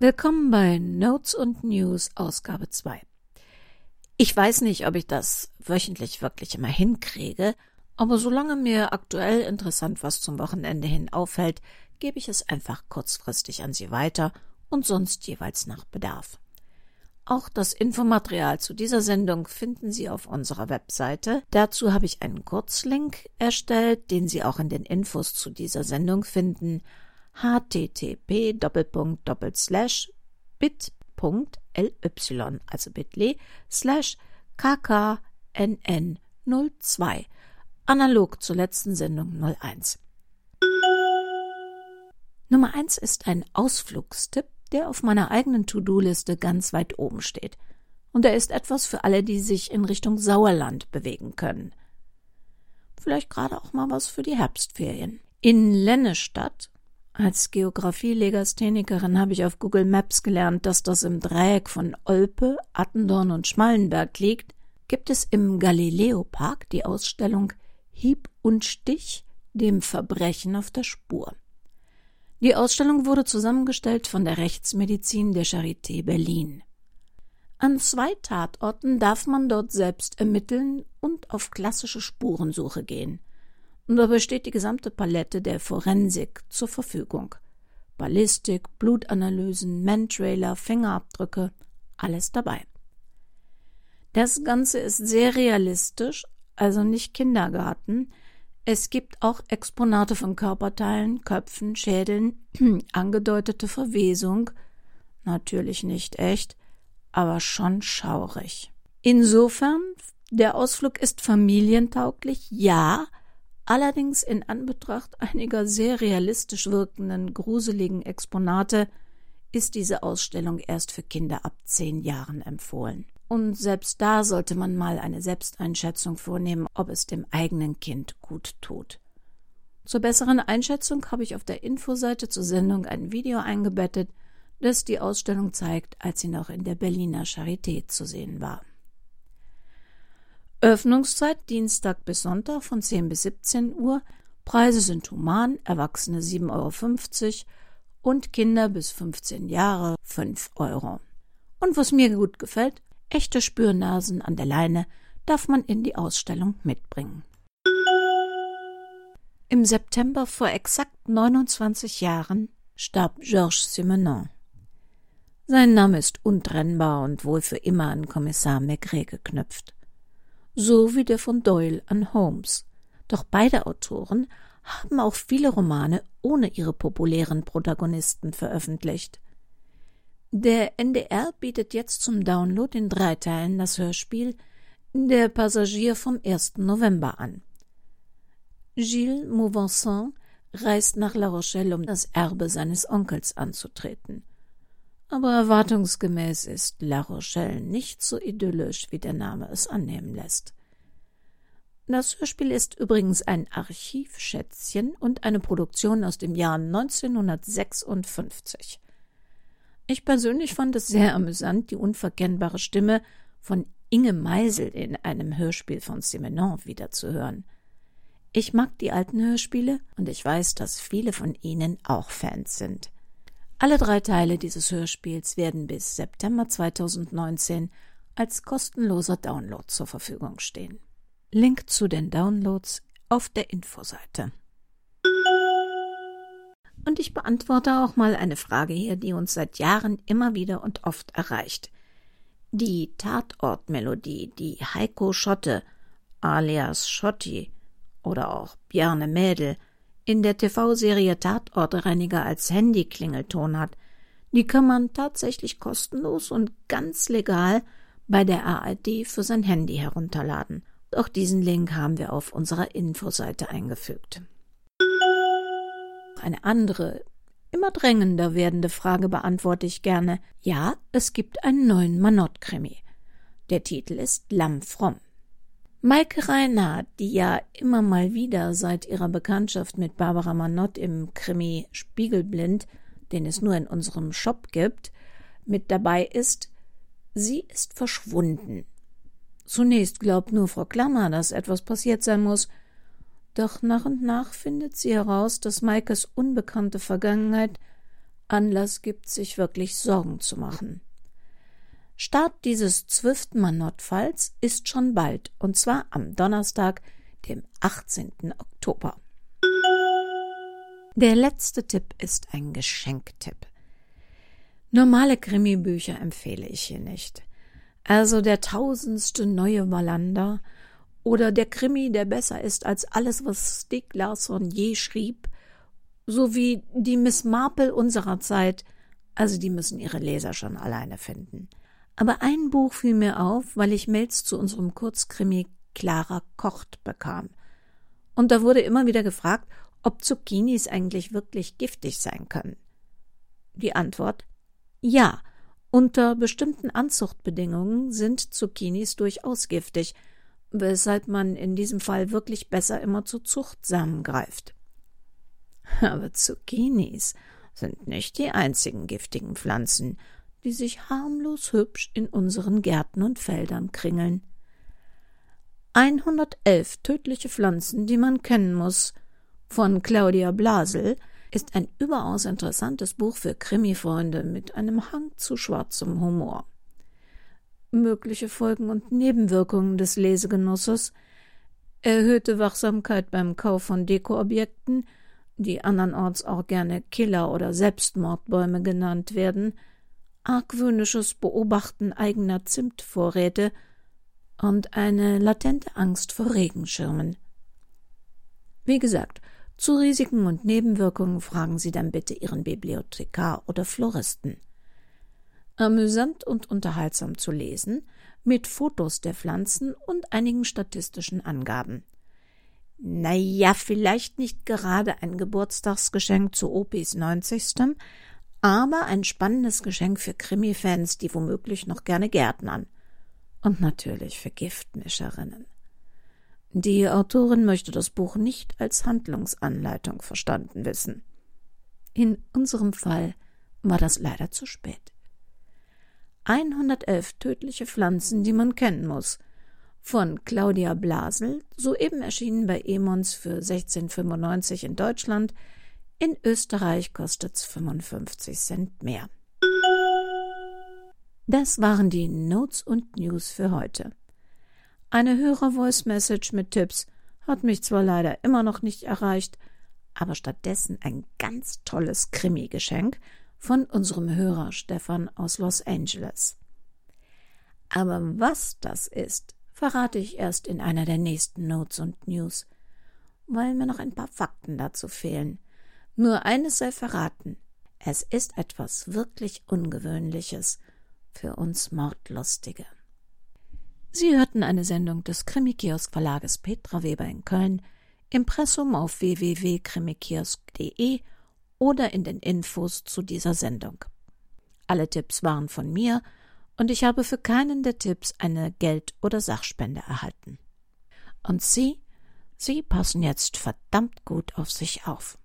Willkommen bei Notes und News Ausgabe 2. Ich weiß nicht, ob ich das wöchentlich wirklich immer hinkriege, aber solange mir aktuell interessant was zum Wochenende hin auffällt, gebe ich es einfach kurzfristig an Sie weiter und sonst jeweils nach Bedarf. Auch das Infomaterial zu dieser Sendung finden Sie auf unserer Webseite. Dazu habe ich einen Kurzlink erstellt, den Sie auch in den Infos zu dieser Sendung finden. Http bit.ly, also bit.ly, slash kknn02, analog zur letzten Sendung 01. Nummer 1 ist ein Ausflugstipp der auf meiner eigenen To-Do-Liste ganz weit oben steht. Und er ist etwas für alle, die sich in Richtung Sauerland bewegen können. Vielleicht gerade auch mal was für die Herbstferien. In Lennestadt, als Geografie-Legasthenikerin habe ich auf Google Maps gelernt, dass das im Dreieck von Olpe, Attendorn und Schmallenberg liegt, gibt es im Galileo-Park die Ausstellung Hieb und Stich, dem Verbrechen auf der Spur. Die Ausstellung wurde zusammengestellt von der Rechtsmedizin der Charité Berlin. An zwei Tatorten darf man dort selbst ermitteln und auf klassische Spurensuche gehen. Und dabei steht die gesamte Palette der Forensik zur Verfügung. Ballistik, Blutanalysen, Mantrailer, Fingerabdrücke, alles dabei. Das Ganze ist sehr realistisch, also nicht Kindergarten, es gibt auch Exponate von Körperteilen, Köpfen, Schädeln, angedeutete Verwesung, natürlich nicht echt, aber schon schaurig. Insofern, der Ausflug ist familientauglich, ja, allerdings in Anbetracht einiger sehr realistisch wirkenden, gruseligen Exponate ist diese Ausstellung erst für Kinder ab zehn Jahren empfohlen. Und selbst da sollte man mal eine Selbsteinschätzung vornehmen, ob es dem eigenen Kind gut tut. Zur besseren Einschätzung habe ich auf der Infoseite zur Sendung ein Video eingebettet, das die Ausstellung zeigt, als sie noch in der Berliner Charité zu sehen war. Öffnungszeit Dienstag bis Sonntag von 10 bis 17 Uhr. Preise sind human, Erwachsene 7,50 Euro und Kinder bis 15 Jahre 5 Euro. Und was mir gut gefällt, Echte Spürnasen an der Leine darf man in die Ausstellung mitbringen. Im September vor exakt 29 Jahren starb Georges Simenon. Sein Name ist untrennbar und wohl für immer an Kommissar Maigret geknüpft. So wie der von Doyle an Holmes. Doch beide Autoren haben auch viele Romane ohne ihre populären Protagonisten veröffentlicht. Der NDR bietet jetzt zum Download in drei Teilen das Hörspiel Der Passagier vom 1. November an. Gilles Mauvançon reist nach La Rochelle, um das Erbe seines Onkels anzutreten. Aber erwartungsgemäß ist La Rochelle nicht so idyllisch, wie der Name es annehmen lässt. Das Hörspiel ist übrigens ein Archivschätzchen und eine Produktion aus dem Jahr 1956. Ich persönlich fand es sehr amüsant, die unverkennbare Stimme von Inge Meisel in einem Hörspiel von Simenon wiederzuhören. Ich mag die alten Hörspiele und ich weiß, dass viele von Ihnen auch Fans sind. Alle drei Teile dieses Hörspiels werden bis September 2019 als kostenloser Download zur Verfügung stehen. Link zu den Downloads auf der Infoseite. Und ich beantworte auch mal eine Frage hier, die uns seit Jahren immer wieder und oft erreicht. Die Tatortmelodie, die Heiko Schotte, alias Schotti oder auch Bjarne Mädel in der TV-Serie Tatortreiniger als Handyklingelton hat, die kann man tatsächlich kostenlos und ganz legal bei der ARD für sein Handy herunterladen. Auch diesen Link haben wir auf unserer Infoseite eingefügt eine andere, immer drängender werdende Frage beantworte ich gerne. Ja, es gibt einen neuen Manott-Krimi. Der Titel ist Lamm fromm. Maike Reinhardt, die ja immer mal wieder seit ihrer Bekanntschaft mit Barbara Manott im Krimi Spiegelblind, den es nur in unserem Shop gibt, mit dabei ist, sie ist verschwunden. Zunächst glaubt nur Frau Klammer, dass etwas passiert sein muss, doch nach und nach findet sie heraus, dass Maikes unbekannte Vergangenheit Anlass gibt, sich wirklich Sorgen zu machen. Start dieses Zwölften-Notfalls ist schon bald, und zwar am Donnerstag, dem 18. Oktober. Der letzte Tipp ist ein Geschenktipp. Normale Krimi-Bücher empfehle ich hier nicht. Also der tausendste neue Wallander oder der Krimi, der besser ist als alles, was Stieg Larsson je schrieb, sowie die Miss Marple unserer Zeit, also die müssen ihre Leser schon alleine finden. Aber ein Buch fiel mir auf, weil ich Mails zu unserem Kurzkrimi Clara kocht bekam. Und da wurde immer wieder gefragt, ob Zucchinis eigentlich wirklich giftig sein können. Die Antwort ja, unter bestimmten Anzuchtbedingungen sind Zucchinis durchaus giftig, weshalb man in diesem Fall wirklich besser immer zu Zuchtsamen greift. Aber Zucchinis sind nicht die einzigen giftigen Pflanzen, die sich harmlos hübsch in unseren Gärten und Feldern kringeln. 111 tödliche Pflanzen, die man kennen muss, von Claudia Blasel, ist ein überaus interessantes Buch für Krimifreunde mit einem Hang zu schwarzem Humor. Mögliche Folgen und Nebenwirkungen des Lesegenusses erhöhte Wachsamkeit beim Kauf von Dekoobjekten, die andernorts auch gerne Killer- oder Selbstmordbäume genannt werden, argwöhnisches Beobachten eigener Zimtvorräte und eine latente Angst vor Regenschirmen. Wie gesagt, zu Risiken und Nebenwirkungen fragen Sie dann bitte Ihren Bibliothekar oder Floristen. Amüsant und unterhaltsam zu lesen, mit Fotos der Pflanzen und einigen statistischen Angaben. Naja, vielleicht nicht gerade ein Geburtstagsgeschenk zu Opis 90. Aber ein spannendes Geschenk für Krimi-Fans, die womöglich noch gerne gärtnern. Und natürlich für Giftmischerinnen. Die Autorin möchte das Buch nicht als Handlungsanleitung verstanden wissen. In unserem Fall war das leider zu spät. 111 tödliche Pflanzen, die man kennen muss. Von Claudia Blasel, soeben erschienen bei Emons für 16,95 in Deutschland. In Österreich kostet's 55 Cent mehr. Das waren die Notes und News für heute. Eine Hörer-Voice-Message mit Tipps hat mich zwar leider immer noch nicht erreicht, aber stattdessen ein ganz tolles Krimi-Geschenk von unserem Hörer Stefan aus Los Angeles. Aber was das ist, verrate ich erst in einer der nächsten Notes und News, weil mir noch ein paar Fakten dazu fehlen. Nur eines sei verraten. Es ist etwas wirklich Ungewöhnliches für uns Mordlustige. Sie hörten eine Sendung des Krimikiosk Verlages Petra Weber in Köln, Impressum auf www.krimikiosk.de oder in den Infos zu dieser Sendung. Alle Tipps waren von mir und ich habe für keinen der Tipps eine Geld- oder Sachspende erhalten. Und Sie, Sie passen jetzt verdammt gut auf sich auf.